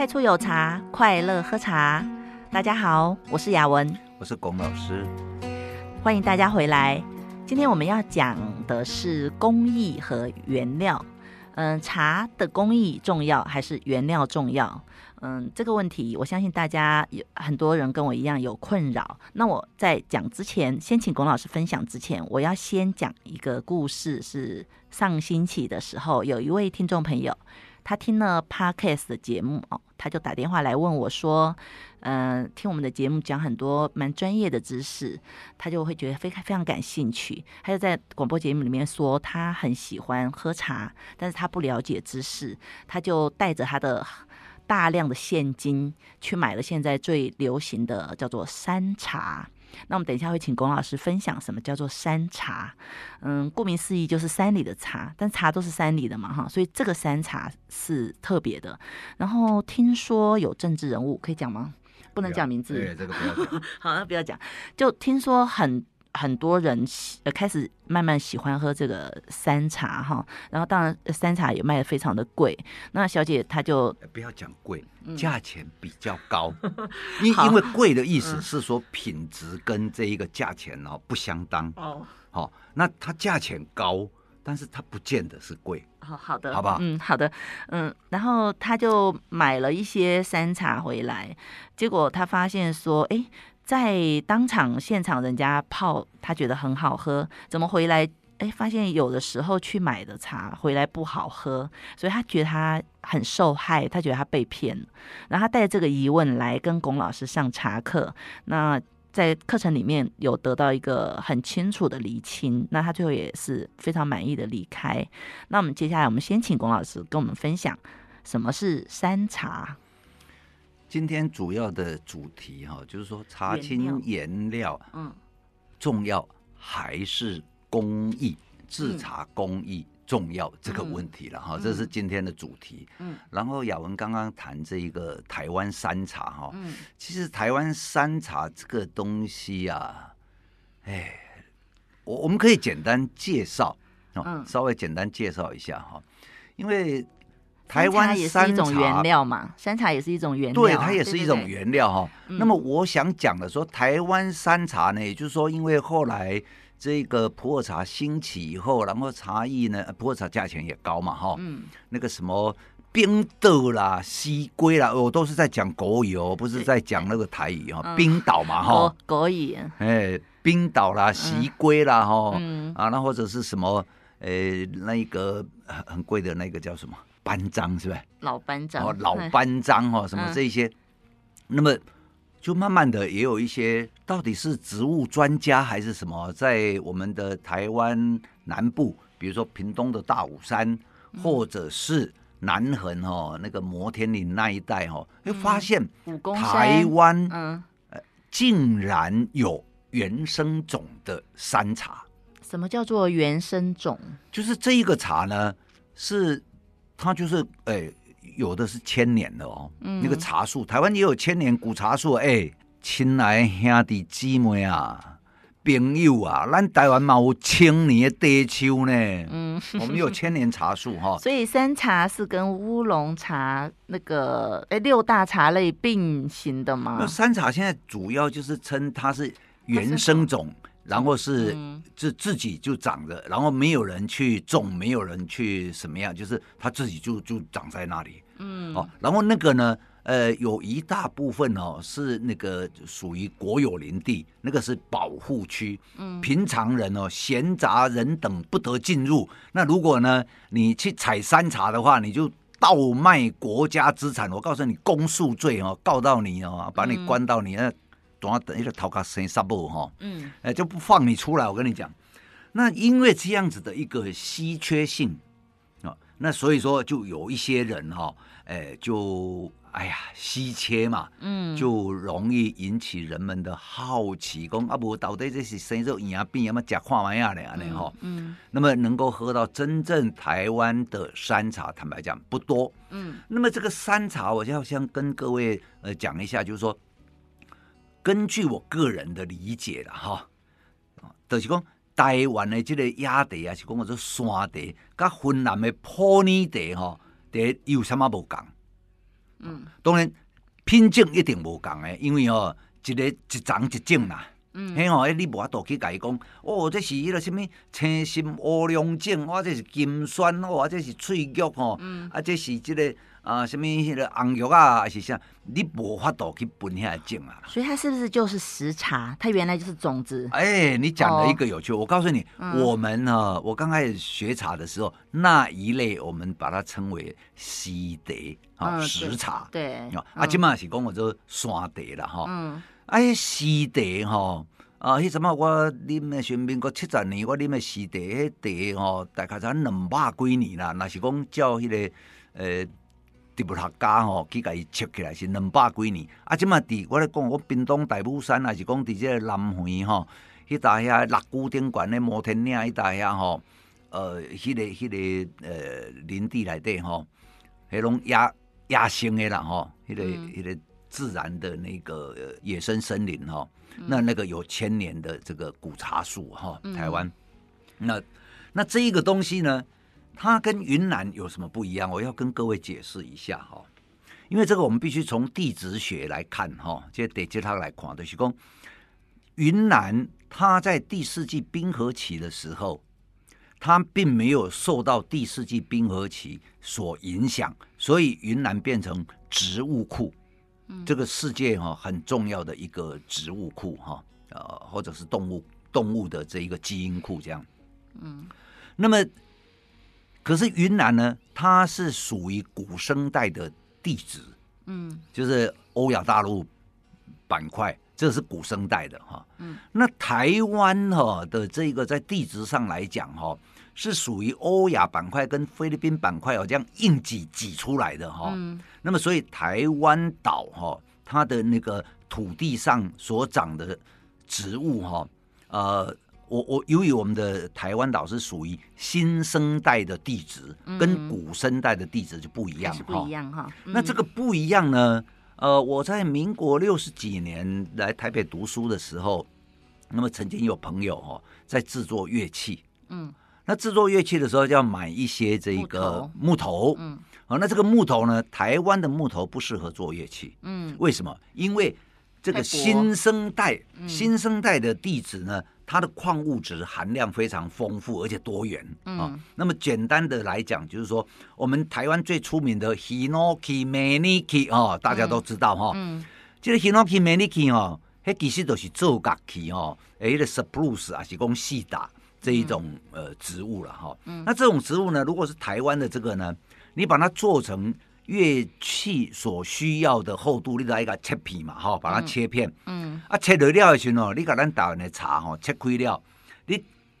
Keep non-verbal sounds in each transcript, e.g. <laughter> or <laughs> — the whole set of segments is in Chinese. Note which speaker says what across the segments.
Speaker 1: 太初有茶，快乐喝茶。大家好，我是雅文，
Speaker 2: 我是龚老师，
Speaker 1: 欢迎大家回来。今天我们要讲的是工艺和原料。嗯，茶的工艺重要还是原料重要？嗯，这个问题，我相信大家有很多人跟我一样有困扰。那我在讲之前，先请龚老师分享之前，我要先讲一个故事。是上星期的时候，有一位听众朋友，他听了 Podcast 的节目哦，他就打电话来问我说：“嗯、听我们的节目讲很多蛮专业的知识，他就会觉得非常非常感兴趣。他就在广播节目里面说，他很喜欢喝茶，但是他不了解知识，他就带着他的。”大量的现金去买了现在最流行的叫做山茶，那我们等一下会请龚老师分享什么叫做山茶。嗯，顾名思义就是山里的茶，但茶都是山里的嘛，哈，所以这个山茶是特别的。然后听说有政治人物可以讲吗？不能讲名字，
Speaker 2: 对，这个不要讲。<laughs>
Speaker 1: 好，那不要讲。就听说很。很多人喜呃开始慢慢喜欢喝这个山茶哈，然后当然山茶也卖的非常的贵。那小姐她就
Speaker 2: 不要讲贵，价钱比较高。<laughs> 因、嗯、因为贵的意思是说品质跟这一个价钱哦不相当哦。好，那它价钱高，但是它不见得是贵。
Speaker 1: 好好的，
Speaker 2: 好不好？
Speaker 1: 嗯，好的，嗯，然后他就买了一些山茶回来，结果他发现说，哎。在当场现场，人家泡，他觉得很好喝，怎么回来？哎，发现有的时候去买的茶回来不好喝，所以他觉得他很受害，他觉得他被骗。然后他带着这个疑问来跟龚老师上茶课，那在课程里面有得到一个很清楚的厘清，那他最后也是非常满意的离开。那我们接下来，我们先请龚老师跟我们分享什么是山茶。
Speaker 2: 今天主要的主题哈，就是说茶青原料，嗯，重要还是工艺制茶工艺重要这个问题了哈，这是今天的主题。嗯，然后雅文刚刚谈这一个台湾山茶哈，嗯，其实台湾山茶这个东西啊，哎，我我们可以简单介绍，嗯，稍微简单介绍一下哈，因为。台湾
Speaker 1: 也是一种原料嘛，山茶也是一种原料，
Speaker 2: 对，它也是一种原料哈。那么我想讲的说，台湾山茶呢，也就是说，因为后来这个普洱茶兴起以后，然后茶艺呢，普洱茶价钱也高嘛，哈，嗯，那个什么冰豆啦、西龟啦，我都是在讲国语哦，不是在讲那个台语哈，冰岛嘛，哈，
Speaker 1: 国语，
Speaker 2: 哎，冰岛啦、西龟啦，哈，啊，那或者是什么，呃，那个很很贵的那个叫什么？班章是不是？
Speaker 1: 老班章
Speaker 2: 哦，老班章哦，什么这些，嗯、那么就慢慢的也有一些，到底是植物专家还是什么，在我们的台湾南部，比如说屏东的大武山，嗯、或者是南横哦，那个摩天岭那一带哦，会发现台湾嗯，竟然有原生种的山茶。
Speaker 1: 什么叫做原生种？
Speaker 2: 就是这一个茶呢是。它就是哎、欸，有的是千年的哦，嗯、那个茶树，台湾也有千年古茶树。哎、欸，亲爱兄弟姊妹啊，朋友啊，咱台湾嘛有千年的地秋呢。嗯，我们有千年茶树哈。<laughs>
Speaker 1: 所以山茶是跟乌龙茶那个哎、欸、六大茶类并行的吗？
Speaker 2: 那山茶现在主要就是称它是原生种。然后是自自己就长着，然后没有人去种，没有人去什么样，就是它自己就就长在那里。嗯，哦，然后那个呢，呃，有一大部分哦是那个属于国有林地，那个是保护区。嗯，平常人哦，闲杂人等不得进入。那如果呢，你去采山茶的话，你就倒卖国家资产，我告诉你，公诉罪哦，告到你哦，把你关到你那。等下等一个头壳生沙布哈，嗯，哎就不放你出来。我跟你讲，那因为这样子的一个稀缺性啊，那所以说就有一些人哈，哎就哎呀稀缺嘛，嗯，就容易引起人们的好奇，讲啊不到底这是生肉营养病，要么假看玩意儿呢？呢哈，嗯，那么能够喝到真正台湾的山茶，坦白讲不多，嗯，那么这个山茶，我就要先跟各位呃讲一下，就是说。根据我个人的理解了哈，就是讲台湾的这个野地啊，是讲我做山地，跟云南的埔泥地哈，地有什么不共？嗯，当然品种一定无共的，因为哦，一个一长一种啦。嗯，嘿吼，你无法度去甲伊讲，哦，这是迄个什么青心乌龙种，或者是金钻，或者是翠玉吼，嗯、啊，这是这个啊，什么迄个红玉啊，还是啥，你无法度去分遐种啊。
Speaker 1: 所以它是不是就是时茶？它原来就是种子。
Speaker 2: 哎、欸，你讲了一个有趣，哦、我告诉你，嗯、我们呢，我刚开始学茶的时候，那一类我们把它称为西茶，啊、嗯，时茶。对，啊，今嘛是讲我做山茶了哈。嗯。哎，西茶吼，啊，迄什么我啉的是民国七十年，我啉的西茶，迄茶吼，大概才两百几年啦。若是讲叫迄、那个呃，植物学家吼去甲伊切起来是两百几年。啊，即嘛伫我咧讲，我屏东大武山，还是讲伫即个南园吼，迄搭遐六股顶悬的摩天岭，迄搭遐吼，呃，迄、那个迄、那个呃林地内底吼，迄拢野野生的啦吼，迄、那个迄、嗯个。自然的那个野生森林哈，嗯、那那个有千年的这个古茶树哈，台湾，嗯、那那这一个东西呢，它跟云南有什么不一样？我要跟各位解释一下哈，因为这个我们必须从地质学来看哈，这得接它来看，就是说云南它在第四纪冰河期的时候，它并没有受到第四纪冰河期所影响，所以云南变成植物库。这个世界哈很重要的一个植物库哈，呃，或者是动物动物的这一个基因库这样，嗯，那么可是云南呢，它是属于古生代的地质，嗯，就是欧亚大陆板块，这是古生代的哈，嗯，那台湾哈的这个在地质上来讲哈。是属于欧亚板块跟菲律宾板块哦，这样硬挤挤出来的哈。嗯。那么，所以台湾岛哈，它的那个土地上所长的植物哈，呃，我我由于我们的台湾岛是属于新生代的地质，跟古生代的地质就不一样哈。不一样哈。那这个不一样呢？呃，我在民国六十几年来台北读书的时候，那么曾经有朋友哈在制作乐器，嗯。那制作乐器的时候，就要买一些这个木头，木头嗯，好，那这个木头呢，台湾的木头不适合做乐器，嗯，为什么？因为这个新生代、嗯、新生代的地址呢，它的矿物质含量非常丰富，而且多元，啊、嗯，那么简单的来讲，就是说，我们台湾最出名的 Hinoki Maniki 哦，大家都知道哈，嗯，这个 Hinoki Maniki 哦，它其实都是做乐器哦，诶，个 Spruce 啊，是讲细打。这一种呃植物了哈，嗯、那这种植物呢，如果是台湾的这个呢，你把它做成乐器所需要的厚度，你来一个切片嘛哈，把它切片，嗯，嗯啊切了了的时候，你甲咱台湾的茶哈切开了，你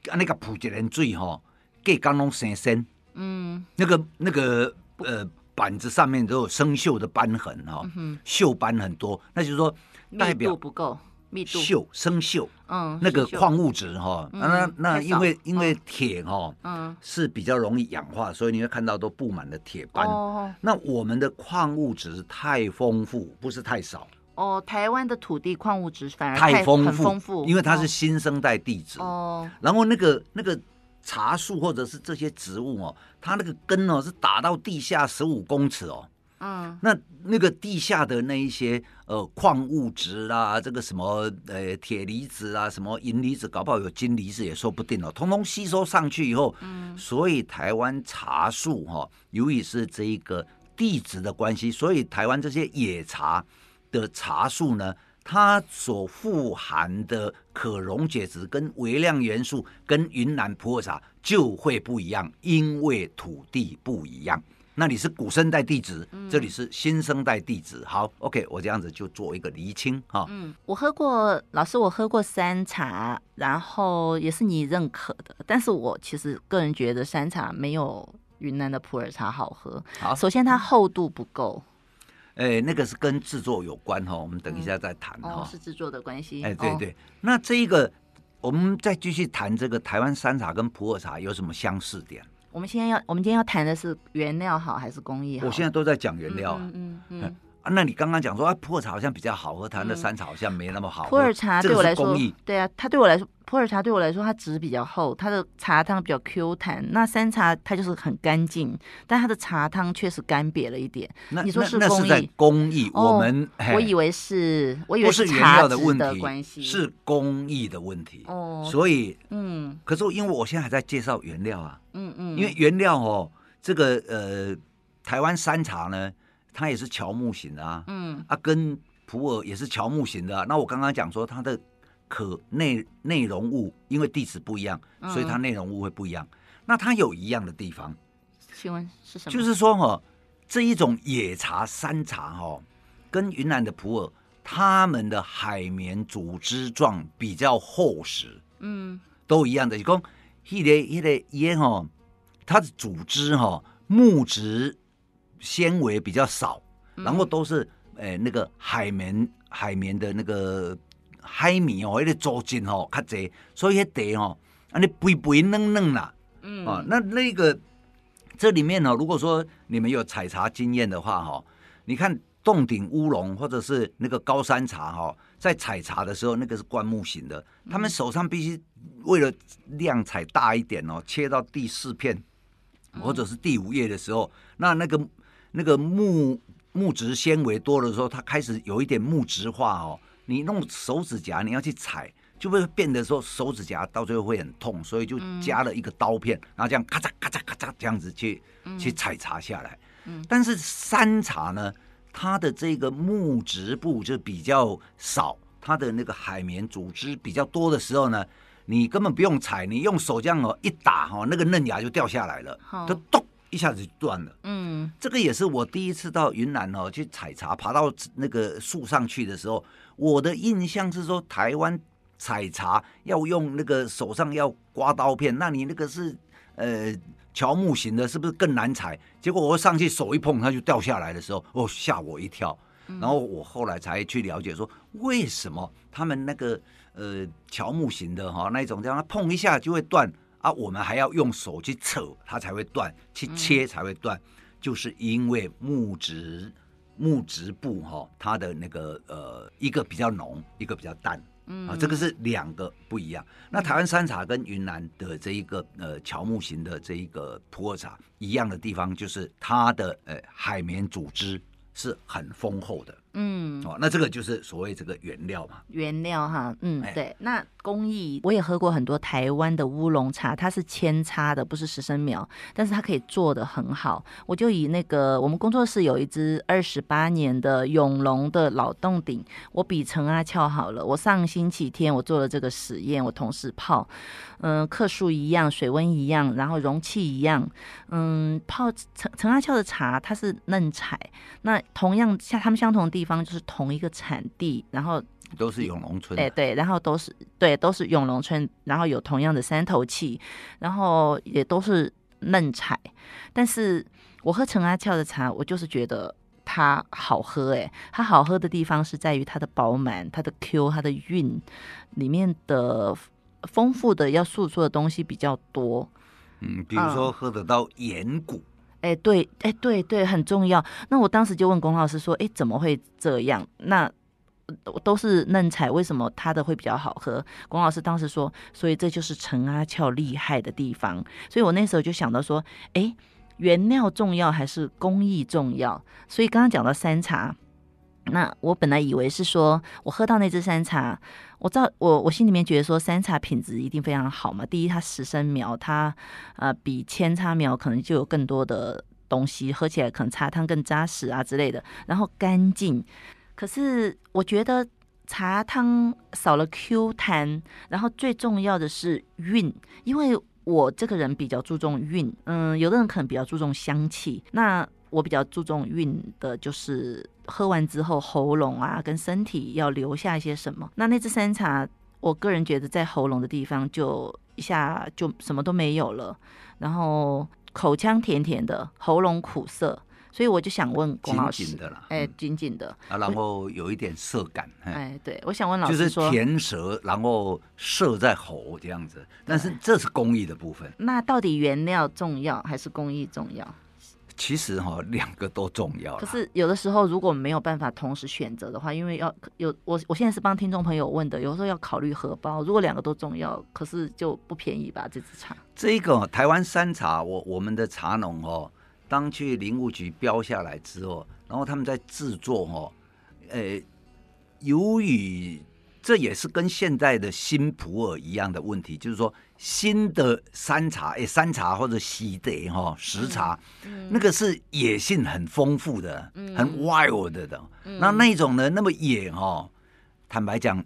Speaker 2: 啊那个铺一点水哈，给刚拢生锈，嗯，那个那个呃板子上面都有生锈的斑痕哈，锈斑很多，那就是说代表
Speaker 1: 不够。
Speaker 2: 锈生锈，嗯，那个矿物质哈，那那因为因为铁哈，嗯，是比较容易氧化，所以你会看到都布满了铁斑。哦，那我们的矿物质太丰富，不是太少。
Speaker 1: 哦，台湾的土地矿物质反而太丰富，丰富，
Speaker 2: 因为它是新生代地质。哦，然后那个那个茶树或者是这些植物哦，它那个根哦是打到地下十五公尺哦。嗯，那那个地下的那一些呃矿物质啦，这个什么呃铁离子啊，什么银离子，搞不好有金离子也说不定哦，通通吸收上去以后，嗯，所以台湾茶树哈，由于是这一个地质的关系，所以台湾这些野茶的茶树呢，它所富含的可溶解质跟微量元素跟云南普洱茶就会不一样，因为土地不一样。那里是古生代地质，嗯、这里是新生代地质。好，OK，我这样子就做一个厘清哈。
Speaker 1: 嗯，我喝过，老师，我喝过山茶，然后也是你认可的，但是我其实个人觉得山茶没有云南的普洱茶好喝。好，首先它厚度不够。
Speaker 2: 哎、欸，那个是跟制作有关哈，我们等一下再谈哈、嗯
Speaker 1: 哦。是制作的关系。
Speaker 2: 哎、欸，对对，哦、那这一个我们再继续谈这个台湾山茶跟普洱茶有什么相似点？
Speaker 1: 我们现在要，我们今天要谈的是原料好还是工艺好？
Speaker 2: 我现在都在讲原料。嗯嗯嗯。啊，那你刚刚讲说啊，普洱茶好像比较好喝，台湾的山茶好像没那么好喝。
Speaker 1: 普洱茶对我
Speaker 2: 来说，
Speaker 1: 对啊，它对我来说，普洱茶对我来说，它质比较厚，它的茶汤比较 Q 弹。那山茶它就是很干净，但它的茶汤确实干瘪了一点。
Speaker 2: 那
Speaker 1: 你说是
Speaker 2: 工艺？工艺，我们、
Speaker 1: 哦、我以为是，我以为
Speaker 2: 是原料的问题，是工艺的问题。
Speaker 1: 哦，
Speaker 2: 所以
Speaker 1: 嗯，
Speaker 2: 可是因为我现在还在介绍原料啊，
Speaker 1: 嗯嗯，
Speaker 2: 因为原料哦，这个呃，台湾山茶呢。它也是乔木型的啊，
Speaker 1: 嗯，
Speaker 2: 啊，跟普洱也是乔木型的啊。那我刚刚讲说它的可内内容物，因为地址不一样，所以它内容物会不一样。嗯、那它有一样的地方，
Speaker 1: 请问是什么？
Speaker 2: 就是说哈，这一种野茶山茶哈，跟云南的普洱，它们的海绵组织状比较厚实，
Speaker 1: 嗯，
Speaker 2: 都一样的。你讲一个一个烟哈，它的组织哈木质。纤维比较少，然后都是诶、欸、那个海绵海绵的那个海绵哦，那个组织哦较侪，所以那茶哦，啊你肥肥嫩嫩啦，
Speaker 1: 嗯。
Speaker 2: 啊那那个这里面呢、哦，如果说你们有采茶经验的话哈、哦，你看洞顶乌龙或者是那个高山茶哈、哦，在采茶的时候那个是灌木型的，他们手上必须为了量采大一点哦，切到第四片或者是第五页的时候，那那个。那个木木质纤维多的时候，它开始有一点木质化哦。你弄手指甲，你要去踩，就会变得说手指甲到最后会很痛，所以就加了一个刀片，然后这样咔嚓咔嚓咔嚓这样子去去采茶下来。但是山茶呢，它的这个木质部就比较少，它的那个海绵组织比较多的时候呢，你根本不用踩，你用手这样哦一打哈，那个嫩芽就掉下来了，就咚。一下子就断了。
Speaker 1: 嗯，
Speaker 2: 这个也是我第一次到云南哦去采茶，爬到那个树上去的时候，我的印象是说台湾采茶要用那个手上要刮刀片，那你那个是呃乔木型的，是不是更难采？结果我上去手一碰，它就掉下来的时候，哦吓我一跳。然后我后来才去了解说，为什么他们那个呃乔木型的哈那种，这样它碰一下就会断。啊，我们还要用手去扯，它才会断；去切才会断，嗯、就是因为木质木质部哈，它的那个呃，一个比较浓，一个比较淡，
Speaker 1: 嗯
Speaker 2: 啊，这个是两个不一样。那台湾山茶跟云南的这一个呃乔木型的这一个普洱茶一样的地方，就是它的呃海绵组织是很丰厚的。
Speaker 1: 嗯，
Speaker 2: 哦，那这个就是所谓这个原料嘛，
Speaker 1: 原料哈，嗯，
Speaker 2: 哎、
Speaker 1: 对，那工艺我也喝过很多台湾的乌龙茶，它是扦插的，不是实生苗，但是它可以做的很好。我就以那个我们工作室有一支二十八年的永隆的老洞顶，我比陈阿俏好了。我上星期天我做了这个实验，我同事泡，嗯、呃，克数一样，水温一样，然后容器一样，嗯，泡陈陈阿俏的茶它是嫩采，那同样像他们相同的地。地方就是同一个产地，然后
Speaker 2: 都是永隆村，
Speaker 1: 哎对，然后都是对，都是永隆村，然后有同样的山头气，然后也都是嫩采。但是我喝陈阿俏的茶，我就是觉得它好喝，哎，它好喝的地方是在于它的饱满、它的 Q、它的韵，里面的丰富的要诉说的东西比较多。
Speaker 2: 嗯，比如说喝得到岩谷。
Speaker 1: 哎，对，哎，对对，很重要。那我当时就问龚老师说：“哎，怎么会这样？那都是嫩采，为什么他的会比较好喝？”龚老师当时说：“所以这就是陈阿俏厉害的地方。”所以我那时候就想到说：“哎，原料重要还是工艺重要？”所以刚刚讲到山茶。那我本来以为是说，我喝到那只山茶，我知道我我心里面觉得说山茶品质一定非常好嘛。第一，它实生苗，它呃比扦插苗可能就有更多的东西，喝起来可能茶汤更扎实啊之类的。然后干净，可是我觉得茶汤少了 Q 弹，然后最重要的是韵，因为我这个人比较注重韵，嗯，有的人可能比较注重香气，那。我比较注重韵的，就是喝完之后喉咙啊跟身体要留下一些什么。那那支山茶，我个人觉得在喉咙的地方就一下就什么都没有了，然后口腔甜甜的，喉咙苦涩，所以我就想问龚老师，哎，紧紧的
Speaker 2: 啊，然后有一点涩感，
Speaker 1: 哎，对，我想问老师说，
Speaker 2: 就是甜舌，然后涩在喉这样子，但是这是工艺的部分。
Speaker 1: 那到底原料重要还是工艺重要？
Speaker 2: 其实哈，两个都重要。
Speaker 1: 可是有的时候，如果没有办法同时选择的话，因为要有我，我现在是帮听众朋友问的，有时候要考虑荷包。如果两个都重要，可是就不便宜吧？这支茶。
Speaker 2: 这个台湾山茶，我我们的茶农哦，当去林务局标下来之后，然后他们在制作哦，呃，由于。这也是跟现在的新普洱一样的问题，就是说新的山茶，哎，山茶或者西德哈石茶，嗯嗯、那个是野性很丰富的，嗯、很 wild 的。嗯、那那种呢，那么野哈，坦白讲，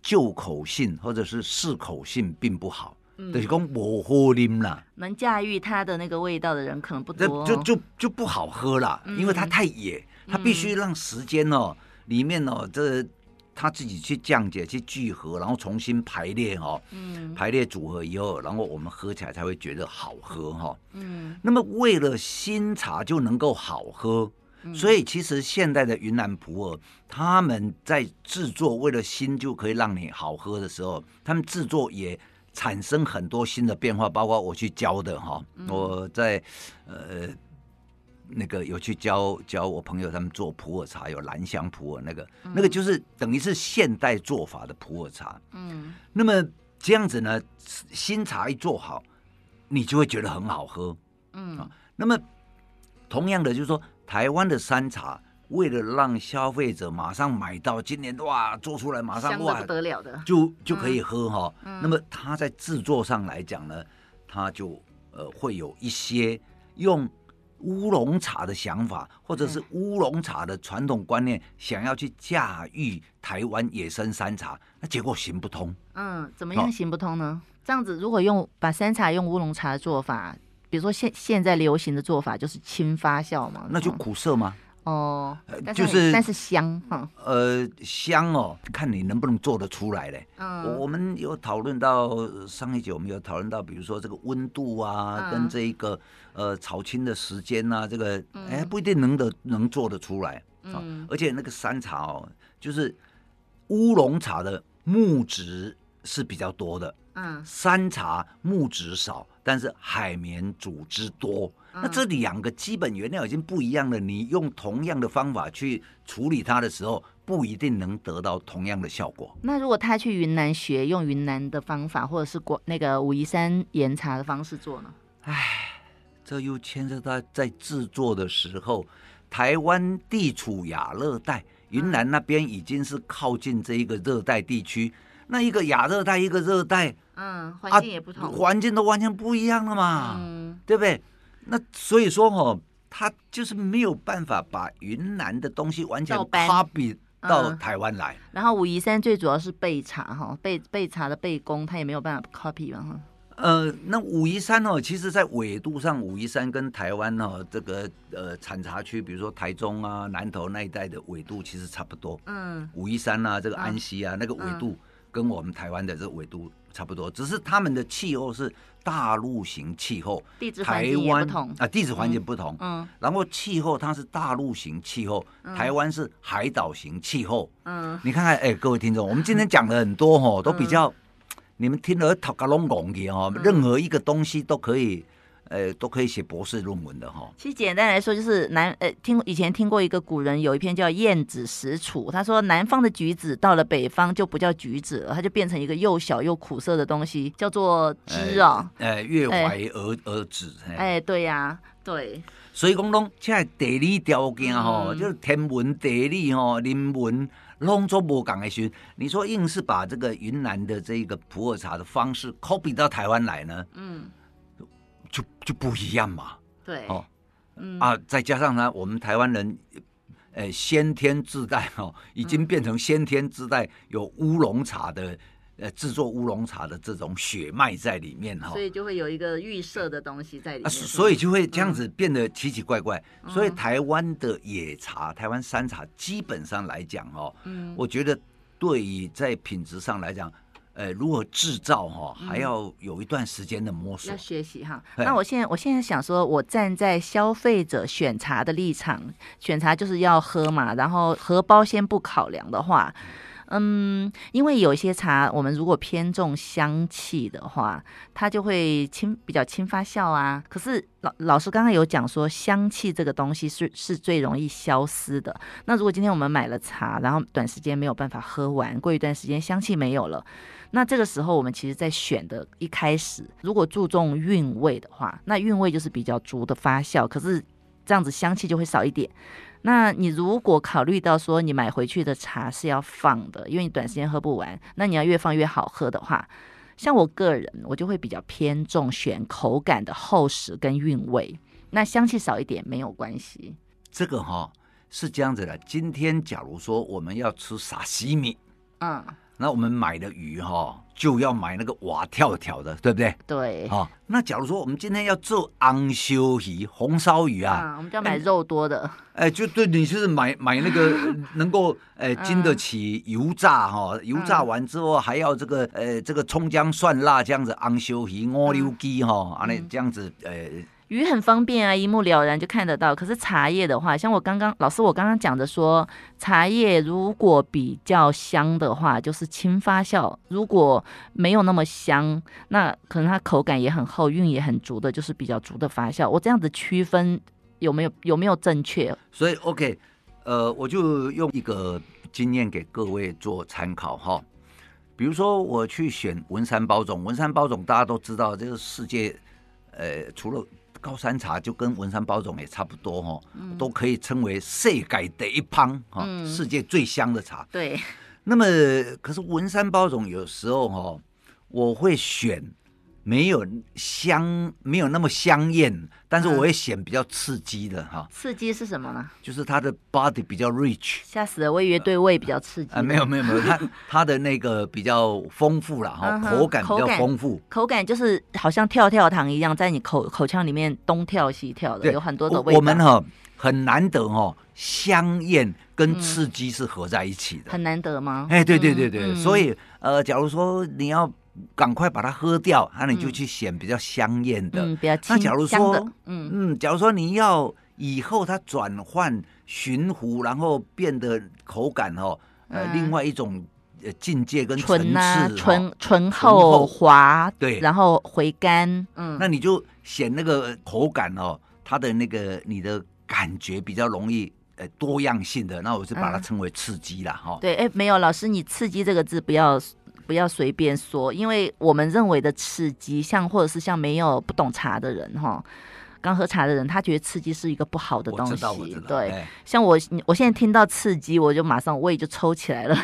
Speaker 2: 就口性或者是适口性并不好，嗯、就是讲不好啉啦。
Speaker 1: 能驾驭它的那个味道的人可能不多，
Speaker 2: 就就就不好喝了，嗯、因为它太野，它必须让时间哦，里面哦这。他自己去降解、去聚合，然后重新排列哈，嗯，排列组合以后，然后我们喝起来才会觉得好喝哈，嗯。那么为了新茶就能够好喝，所以其实现在的云南普洱，他们在制作为了新就可以让你好喝的时候，他们制作也产生很多新的变化，包括我去教的哈，我在呃。那个有去教教我朋友他们做普洱茶，有兰香普洱那个，嗯、那个就是等于是现代做法的普洱茶。嗯，那么这样子呢，新茶一做好，你就会觉得很好喝。嗯啊，那么同样的就是说，台湾的山茶为了让消费者马上买到，今年哇做出来马上哇
Speaker 1: 不得了的，
Speaker 2: 就就可以喝哈。嗯、那么它在制作上来讲呢，它就呃会有一些用。乌龙茶的想法，或者是乌龙茶的传统观念，想要去驾驭台湾野生山茶，那结果行不通。
Speaker 1: 嗯，怎么样行不通呢？哦、这样子，如果用把山茶用乌龙茶的做法，比如说现现在流行的做法就是轻发酵嘛，
Speaker 2: 那就苦涩吗？嗯
Speaker 1: 哦，就是但是香哈，
Speaker 2: 呃香哦，看你能不能做得出来嘞。嗯，我们有讨论到上一节，我们有讨论到，比如说这个温度啊，跟这一个呃炒青的时间呐，这个哎不一定能的能做得出来。嗯，而且那个山茶哦，就是乌龙茶的木质是比较多的，嗯，山茶木质少，但是海绵组织多。那这两个基本原料已经不一样了，你用同样的方法去处理它的时候，不一定能得到同样的效果。
Speaker 1: 那如果他去云南学用云南的方法，或者是国那个武夷山岩茶的方式做呢？
Speaker 2: 唉，这又牵涉到在制作的时候，台湾地处亚热带，云南那边已经是靠近这一个热带地区，那一个亚热带，一个热带，
Speaker 1: 嗯，环境也不同，啊，
Speaker 2: 环境都完全不一样了嘛，嗯，对不对？那所以说哦，他就是没有办法把云南的东西完全 copy 到台湾来。
Speaker 1: 嗯、然后武夷山最主要是备茶哈，备备茶的备工，他也没有办法 copy 嘛哈。
Speaker 2: 呃，那武夷山哦，其实在纬度上，武夷山跟台湾哦这个呃产茶区，比如说台中啊、南投那一带的纬度其实差不多。嗯。武夷山啊，这个安溪啊，嗯、那个纬度跟我们台湾的这个纬度差不多，只是他们的气候是。大陆型气候，台湾啊，地质环境不同，嗯，然后气候它是大陆型气候，台湾是海岛型气候，嗯，你看看，哎，各位听众，我们今天讲了很多哈，都比较，你们听了头壳拢懵的哈，任何一个东西都可以。呃，都可以写博士论文的哈。
Speaker 1: 其实简单来说，就是南呃，听以前听过一个古人有一篇叫《晏子使楚》，他说南方的橘子到了北方就不叫橘子了，它就变成一个又小又苦涩的东西，叫做栀啊。
Speaker 2: 呃，越怀而而止。
Speaker 1: 哎，对呀，对。
Speaker 2: 所以讲拢，现在地理条件哈，就是天文地理哈，人文拢做无共的时，你说硬是把这个云南的这个普洱茶的方式 copy 到台湾来呢？嗯。就就不一样嘛，
Speaker 1: 对。哦，
Speaker 2: 嗯。啊，再加上呢，我们台湾人，呃，先天自带哦，已经变成先天自带有乌龙茶的，呃，制作乌龙茶的这种血脉在里面哈，
Speaker 1: 所以就会有一个预设的东西在里面，啊，
Speaker 2: 所以就会这样子变得奇奇怪怪。嗯，所以台湾的野茶，台湾山茶，基本上来讲哦，嗯，我觉得对于在品质上来讲。呃，如何制造哈，还要有一段时间的摸索，
Speaker 1: 要学习哈。那我现在，我现在想说，我站在消费者选茶的立场，选茶就是要喝嘛。然后荷包先不考量的话，嗯，因为有些茶，我们如果偏重香气的话，它就会轻比较轻发酵啊。可是老老师刚刚有讲说，香气这个东西是是最容易消失的。那如果今天我们买了茶，然后短时间没有办法喝完，过一段时间香气没有了，那这个时候我们其实在选的一开始，如果注重韵味的话，那韵味就是比较足的发酵，可是这样子香气就会少一点。那你如果考虑到说你买回去的茶是要放的，因为你短时间喝不完，那你要越放越好喝的话，像我个人，我就会比较偏重选口感的厚实跟韵味，那香气少一点没有关系。
Speaker 2: 这个哈、哦、是这样子的，今天假如说我们要吃沙西米，嗯。那我们买的鱼哈，就要买那个瓦跳跳的，对不对？
Speaker 1: 对。
Speaker 2: 好，那假如说我们今天要做昂修鱼、红烧鱼啊，
Speaker 1: 啊，我们就要买肉多的。
Speaker 2: 哎，就对，你就是买 <laughs> 买那个能够哎经得起油炸哈，油炸完之后还要这个呃这个葱姜蒜辣这样子昂修鱼、五柳鸡哈，啊那这样子呃。
Speaker 1: 鱼很方便啊，一目了然就看得到。可是茶叶的话，像我刚刚老师我刚刚讲的说，茶叶如果比较香的话，就是轻发酵；如果没有那么香，那可能它口感也很厚，韵也很足的，就是比较足的发酵。我这样子区分有没有有没有正确？
Speaker 2: 所以 OK，呃，我就用一个经验给各位做参考哈。比如说我去选文山包种，文山包种大家都知道，这个世界呃除了高山茶就跟文山包种也差不多哈，嗯、都可以称为世界第一胖哈，嗯、世界最香的茶。
Speaker 1: 对，
Speaker 2: 那么可是文山包种有时候哈，我会选。没有香，没有那么香艳，但是我也选比较刺激的哈。
Speaker 1: 刺激是什么呢？
Speaker 2: 就是它的 body 比较 rich。
Speaker 1: 吓死了，我以为对胃比较刺激。
Speaker 2: 啊，没有没有没有，它它的那个比较丰富了哈，口感比较丰富。
Speaker 1: 口感就是好像跳跳糖一样，在你口口腔里面东跳西跳的，有很多的味道。
Speaker 2: 我们哈很难得哈，香艳跟刺激是合在一起的。
Speaker 1: 很难得吗？
Speaker 2: 哎，对对对对，所以呃，假如说你要。赶快把它喝掉，那你就去选比较香艳的。
Speaker 1: 嗯，比较
Speaker 2: 那假如说，嗯嗯，假如说你要以后它转换循湖，然后变得口感哦，呃，另外一种呃境界跟层次，
Speaker 1: 醇醇厚滑，对，然后回甘，
Speaker 2: 嗯，那你就选那个口感哦，它的那个你的感觉比较容易呃多样性的，那我就把它称为刺激了哈。
Speaker 1: 对，哎，没有老师，你刺激这个字不要。不要随便说，因为我们认为的刺激，像或者是像没有不懂茶的人哈，刚喝茶的人，他觉得刺激是一个不好的东西。对，哎、像我，我现在听到刺激，我就马上胃就抽起来了，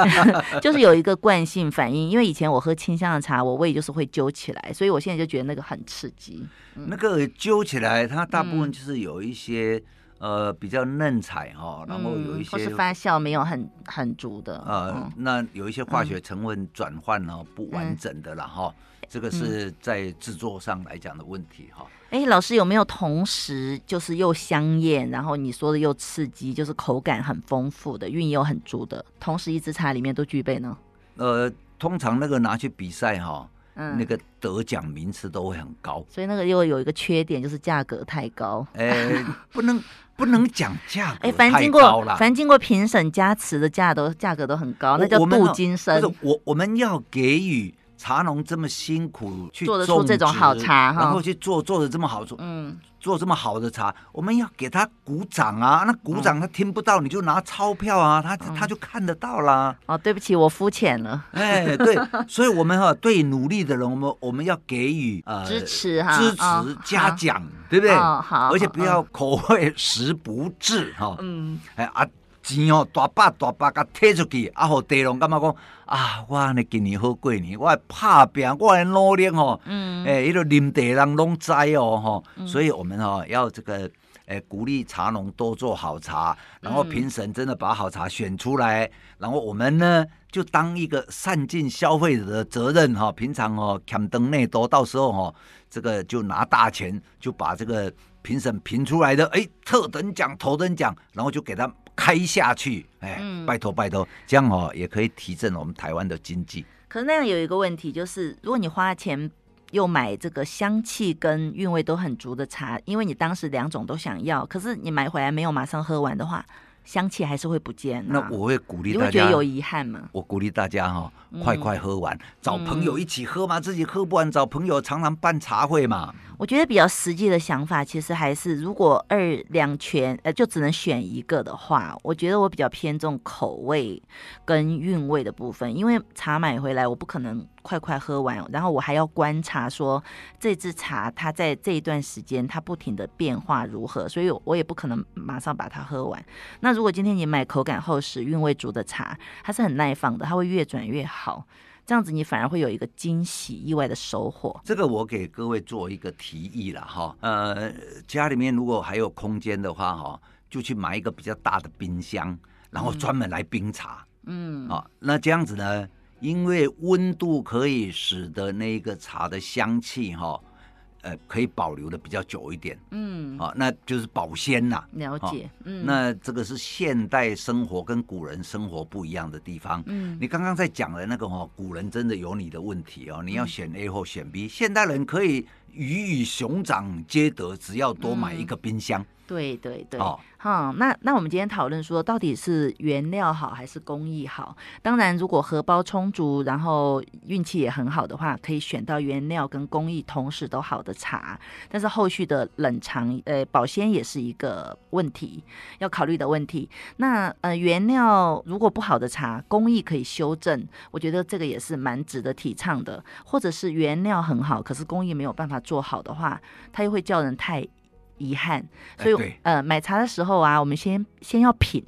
Speaker 1: <laughs> 就是有一个惯性反应。因为以前我喝清香的茶，我胃就是会揪起来，所以我现在就觉得那个很刺激。
Speaker 2: 嗯、那个揪起来，它大部分就是有一些。呃，比较嫩采哈，然后有一些、嗯、
Speaker 1: 是发酵没有很很足的，
Speaker 2: 呃，嗯、那有一些化学成分转换呢不完整的了哈，嗯、这个是在制作上来讲的问题哈。
Speaker 1: 哎、嗯，老师有没有同时就是又香艳，然后你说的又刺激，就是口感很丰富的，韵又很足的，同时一支茶里面都具备呢？
Speaker 2: 呃，通常那个拿去比赛哈。嗯，那个得奖名次都会很高，
Speaker 1: 所以那个又有一个缺点，就是价格太高。
Speaker 2: 哎，不能不能讲价格，<laughs> 哎，
Speaker 1: 凡经过凡经过评审加持的价都价格都很高，那叫镀金身。
Speaker 2: 我我们要给予茶农这么辛苦去
Speaker 1: 做得出这种好茶，
Speaker 2: 然后去做做的这么好做，嗯。做这么好的茶，我们要给他鼓掌啊！那鼓掌他听不到，你就拿钞票啊，他他就看得到啦。
Speaker 1: 哦，对不起，我肤浅了。
Speaker 2: 哎，对，所以我们哈 <laughs> 对努力的人，我们我们要给予呃
Speaker 1: 支持哈，
Speaker 2: 支持嘉奖，对不对？好，而且不要口惠实不至哈。嗯，哎啊。钱哦，大把大把甲摕出去，啊，互地龙感觉讲啊，我安尼今年好过年，我拍拼，我来努力吼，嗯，诶、欸，伊个林地人拢知哦，吼，嗯、所以我们哦要这个诶、欸、鼓励茶农多做好茶，然后评审真的把好茶选出来，嗯、然后我们呢就当一个善尽消费者的责任哈，平常哦抢灯内多，到时候哈这个就拿大钱就把这个评审评出来的诶、欸、特等奖头等奖，然后就给他。开下去，哎，嗯、拜托拜托，这样哦也可以提振我们台湾的经济。
Speaker 1: 可是那样有一个问题，就是如果你花钱又买这个香气跟韵味都很足的茶，因为你当时两种都想要，可是你买回来没有马上喝完的话，香气还是会不见、啊。
Speaker 2: 那我会鼓励大家，
Speaker 1: 你会觉得有遗憾吗？
Speaker 2: 我鼓励大家哈、哦，快快喝完，嗯、找朋友一起喝嘛，自己喝不完找朋友，常常办茶会嘛。
Speaker 1: 我觉得比较实际的想法，其实还是如果二两全，呃，就只能选一个的话，我觉得我比较偏重口味跟韵味的部分，因为茶买回来，我不可能快快喝完，然后我还要观察说这支茶它在这一段时间它不停的变化如何，所以我也不可能马上把它喝完。那如果今天你买口感厚实、韵味足的茶，它是很耐放的，它会越转越好。这样子你反而会有一个惊喜、意外的收获。
Speaker 2: 这个我给各位做一个提议了哈，呃，家里面如果还有空间的话哈，就去买一个比较大的冰箱，然后专门来冰茶。嗯，啊，那这样子呢，因为温度可以使得那个茶的香气哈。呃，可以保留的比较久一点，嗯，啊，那就是保鲜呐。
Speaker 1: 了解，啊、嗯，
Speaker 2: 那这个是现代生活跟古人生活不一样的地方。嗯，你刚刚在讲的那个哦，古人真的有你的问题哦，你要选 A 或选 B，、嗯、现代人可以鱼与熊掌皆得，只要多买一个冰箱。嗯
Speaker 1: 对对对，好、哦，那那我们今天讨论说，到底是原料好还是工艺好？当然，如果荷包充足，然后运气也很好的话，可以选到原料跟工艺同时都好的茶。但是后续的冷藏，呃，保鲜也是一个问题要考虑的问题。那呃，原料如果不好的茶，工艺可以修正，我觉得这个也是蛮值得提倡的。或者是原料很好，可是工艺没有办法做好的话，它又会叫人太。遗憾，所以呃，买茶的时候啊，我们先先要品，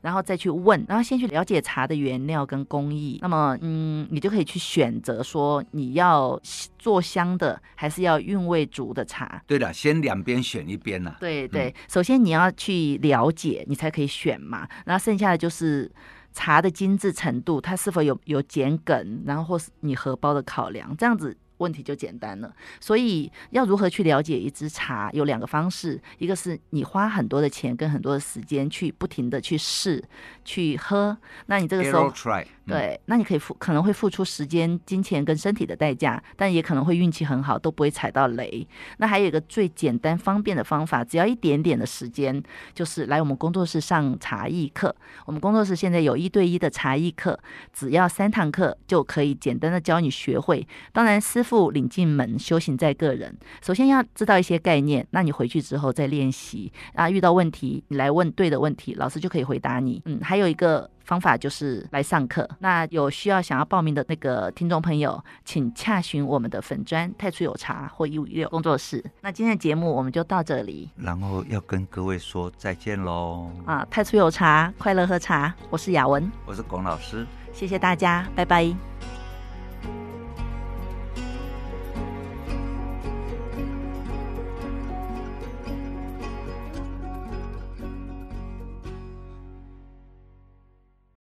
Speaker 1: 然后再去问，然后先去了解茶的原料跟工艺。那么，嗯，你就可以去选择说你要做香的，还是要韵味足的茶。
Speaker 2: 对的，先两边选一边呢、啊。
Speaker 1: 对对，嗯、首先你要去了解，你才可以选嘛。然后剩下的就是茶的精致程度，它是否有有桔梗，然后或是你荷包的考量，这样子。问题就简单了，所以要如何去了解一支茶，有两个方式，一个是你花很多的钱跟很多的时间去不停的去试去喝，那你这个时候对，那你可以付可能会付出时间、金钱跟身体的代价，但也可能会运气很好，都不会踩到雷。那还有一个最简单方便的方法，只要一点点的时间，就是来我们工作室上茶艺课。我们工作室现在有一对一的茶艺课，只要三堂课就可以简单的教你学会。当然师傅领进门，修行在个人。首先要知道一些概念，那你回去之后再练习啊，遇到问题你来问对的问题，老师就可以回答你。嗯，还有一个。方法就是来上课。那有需要想要报名的那个听众朋友，请洽询我们的粉砖太初有茶或一五一六工作室。那今天的节目我们就到这里，
Speaker 2: 然后要跟各位说再见喽。
Speaker 1: 啊，太初有茶，快乐喝茶。我是雅文，
Speaker 2: 我是龚老师，
Speaker 1: 谢谢大家，拜拜。